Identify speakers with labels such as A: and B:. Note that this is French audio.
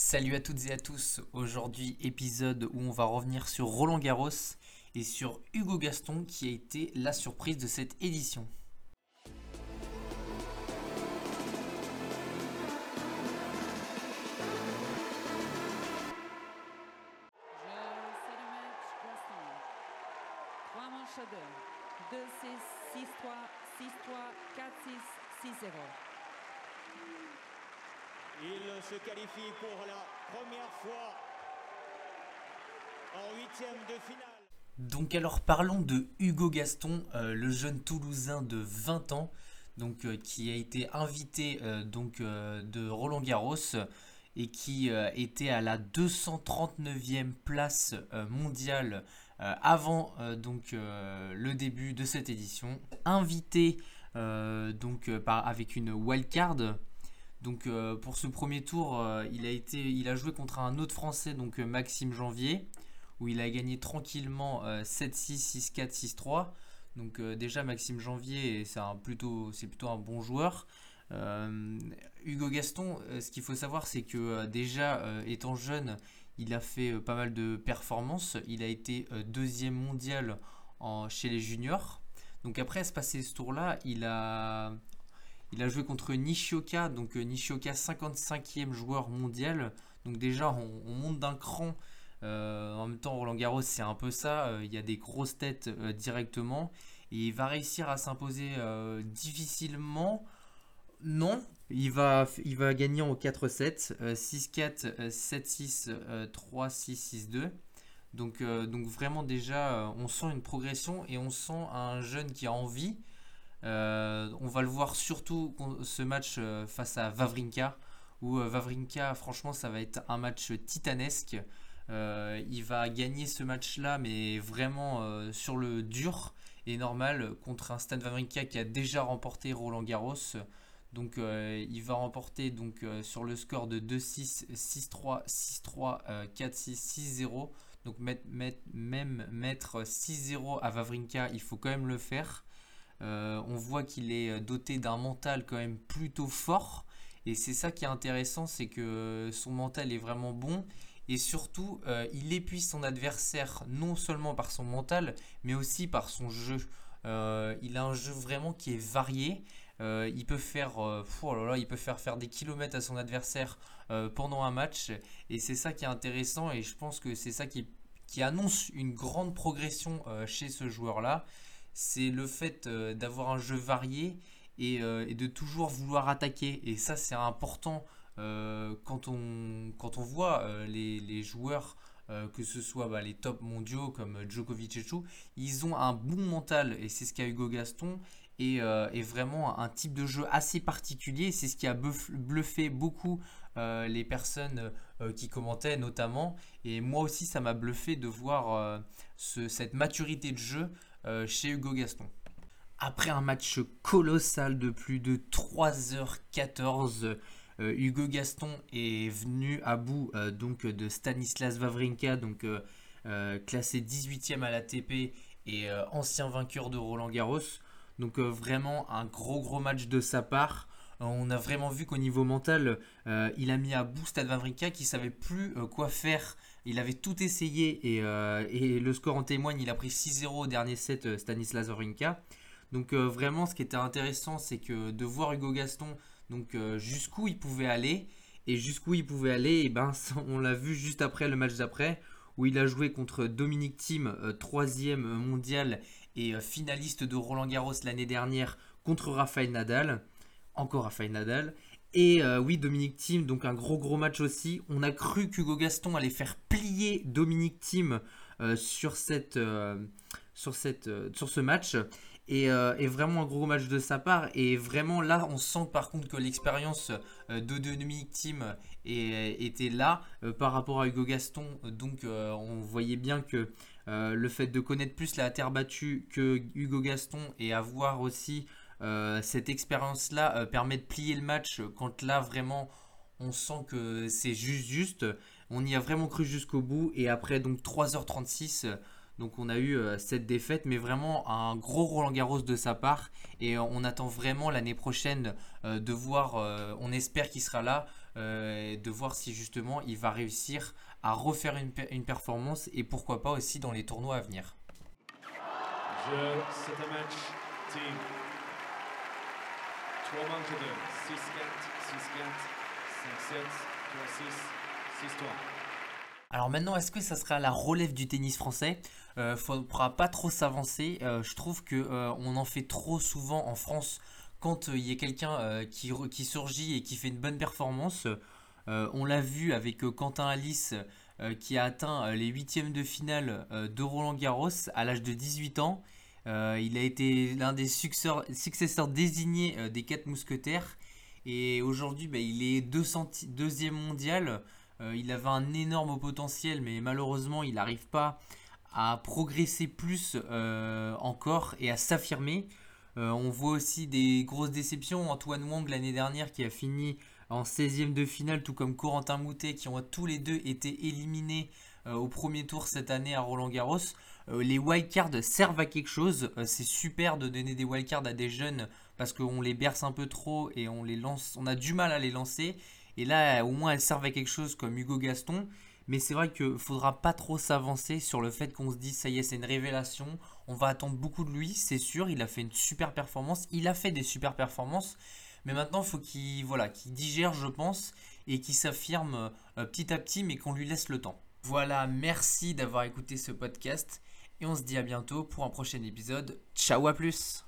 A: Salut à toutes et à tous, aujourd'hui épisode où on va revenir sur Roland Garros et sur Hugo Gaston qui a été la surprise de cette édition.
B: Il se qualifie pour la première fois en huitième de finale.
A: Donc alors parlons de Hugo Gaston, euh, le jeune Toulousain de 20 ans, donc euh, qui a été invité euh, donc de Roland Garros et qui était à la 239e place mondiale avant donc le début de cette édition. Invité donc par, avec une wildcard donc euh, pour ce premier tour, euh, il, a joué contre un autre Français, donc euh, Maxime Janvier, où il a gagné tranquillement 7-6, 6-4, 6-3. Donc déjà Maxime Janvier, c'est plutôt, plutôt un bon joueur. Hugo Gaston, ce qu'il faut savoir, c'est que déjà étant jeune, il a fait pas mal de performances. Il a été deuxième mondial chez les juniors. Donc après à se passer ce tour-là, il a, il a joué contre Nishioka, donc euh, Nishioka 55e joueur mondial. Donc déjà, on, monte d'un cran. Euh, en même temps, Roland Garros, c'est un peu ça. Euh, il y a des grosses têtes directement. Et il va réussir à s'imposer difficilement. Non, il va, il va gagner en 4-7, 6-4, 7-6, 3-6, 6-2. Donc, donc vraiment déjà, on sent une progression et on sent un jeune qui a envie. Euh, on va le voir surtout ce match euh, face à Vavrinka, où euh, Vavrinka, franchement, ça va être un match titanesque. il va gagner ce match-là, mais vraiment sur le dur et normal contre un Stan Wawrinka qui a déjà remporté Roland Garros. Donc il va remporter donc sur le score de 2-6, 6-3, 6-3, 4-6, 6-0. Donc même mettre 6-0 à Vavrinka, il faut quand même le faire. Euh, on voit qu'il est euh, doté d'un mental quand même plutôt fort. Et c'est ça qui est intéressant, c'est que son mental est vraiment bon. Et surtout, euh, il épuise son adversaire non seulement par son mental, mais aussi par son jeu. il a un jeu vraiment qui est varié. il peut faire, oh il peut faire faire des kilomètres à son adversaire pendant un match. Et c'est ça qui est intéressant. Et je pense que c'est ça qui, qui annonce une grande progression chez ce joueur-là c'est le fait euh, d'avoir un jeu varié euh, et, de toujours vouloir attaquer. Et ça, c'est important euh, quand, on, quand on voit les, joueurs, que ce soit bah, les top mondiaux comme Djokovic et tout, ils ont un bon mental et c'est ce qu'a Hugo Gaston. Et, vraiment un type de jeu assez particulier. C'est ce qui a bluffé beaucoup les personnes qui commentaient notamment. Et moi aussi, ça m'a bluffé de voir cette maturité de jeu chez Hugo Gaston. Après un match colossal de plus de 3h14, euh, Hugo Gaston est venu à bout euh, donc de Stanislas Wawrinka, donc classé 18e à l'ATP et ancien vainqueur de Roland Garros. Donc vraiment un gros gros match de sa part. On a vraiment vu qu'au niveau mental, il a mis à bout Stade Wawrinka qui savait plus quoi faire il avait tout essayé euh, et, le score en témoigne. Il a pris 6-0 au dernier set euh, Stanislas Wawrinka. Donc euh, vraiment, ce qui était intéressant, c'est que de voir Hugo Gaston, donc jusqu'où il pouvait aller et jusqu'où il pouvait aller, et ben on l'a vu juste après le match d'après où il a joué contre Dominique Thiem, troisième mondial et finaliste de Roland Garros l'année dernière contre Rafael Nadal, encore Rafael Nadal. Et euh, oui, Dominique Thiem, donc un gros gros match aussi. On a cru qu'Hugo Gaston allait faire plier Dominique Thiem euh, sur, cette, euh, sur, ce match. Et, vraiment un gros match de sa part. Et vraiment là, on sent par contre que l'expérience de Dominique Thiem était là par rapport à Hugo Gaston. Donc on voyait bien que le fait de connaître plus la terre battue que Hugo Gaston et avoir aussi euh, cette expérience-là euh, permet de plier le match quand là vraiment on sent que c'est juste juste. On y a vraiment cru jusqu'au bout et après donc 3h36 donc on a eu euh, cette défaite, mais vraiment un gros Roland Garros de sa part. Et on attend vraiment l'année prochaine de voir, on espère qu'il sera là, de voir si justement il va réussir à refaire une, une performance et pourquoi pas aussi dans les tournois à venir. Je, c'est un match team. 3 manques 2, 6 4, 6 4, 5 7, 3 6, 6 3. Alors maintenant, est-ce que ça sera la relève du tennis français? Euh, Faudra pas trop s'avancer. Euh, je trouve que euh, en fait trop souvent en France quand euh, il y a quelqu'un qui, qui, surgit et qui fait une bonne performance. on l'a vu avec Quentin Alice qui a atteint les huitièmes de finale de Roland Garros à l'âge de 18 ans. Il a été l'un des successeurs, désignés des quatre mousquetaires. Et aujourd'hui, bah, il est deuxième mondial. Euh, il avait un énorme potentiel, mais malheureusement, il n'arrive pas à progresser plus euh, encore et à s'affirmer. Euh, on voit aussi des grosses déceptions. Antoine Wang l'année dernière qui a fini en 16e de finale, tout comme Corentin Moutet, qui ont tous les deux été éliminés au premier tour cette année à Roland Garros. les wildcards servent à quelque chose. c'est super de donner des wildcards à des jeunes parce qu'on les berce un peu trop et on les lance. On a du mal à les lancer. Et là, au moins, elle servait à quelque chose comme Hugo Gaston. Mais c'est vrai qu'il ne faudra pas trop s'avancer sur le fait qu'on se dise ça y est, c'est une révélation. On va attendre beaucoup de lui, c'est sûr. Il a fait une super performance. Il a fait des super performances. Mais maintenant, il faut qu'il voilà, digère, je pense, et qu'il s'affirme euh, petit à petit, mais qu'on lui laisse le temps. Voilà, merci d'avoir écouté ce podcast. Et on se dit à bientôt pour un prochain épisode. Ciao à plus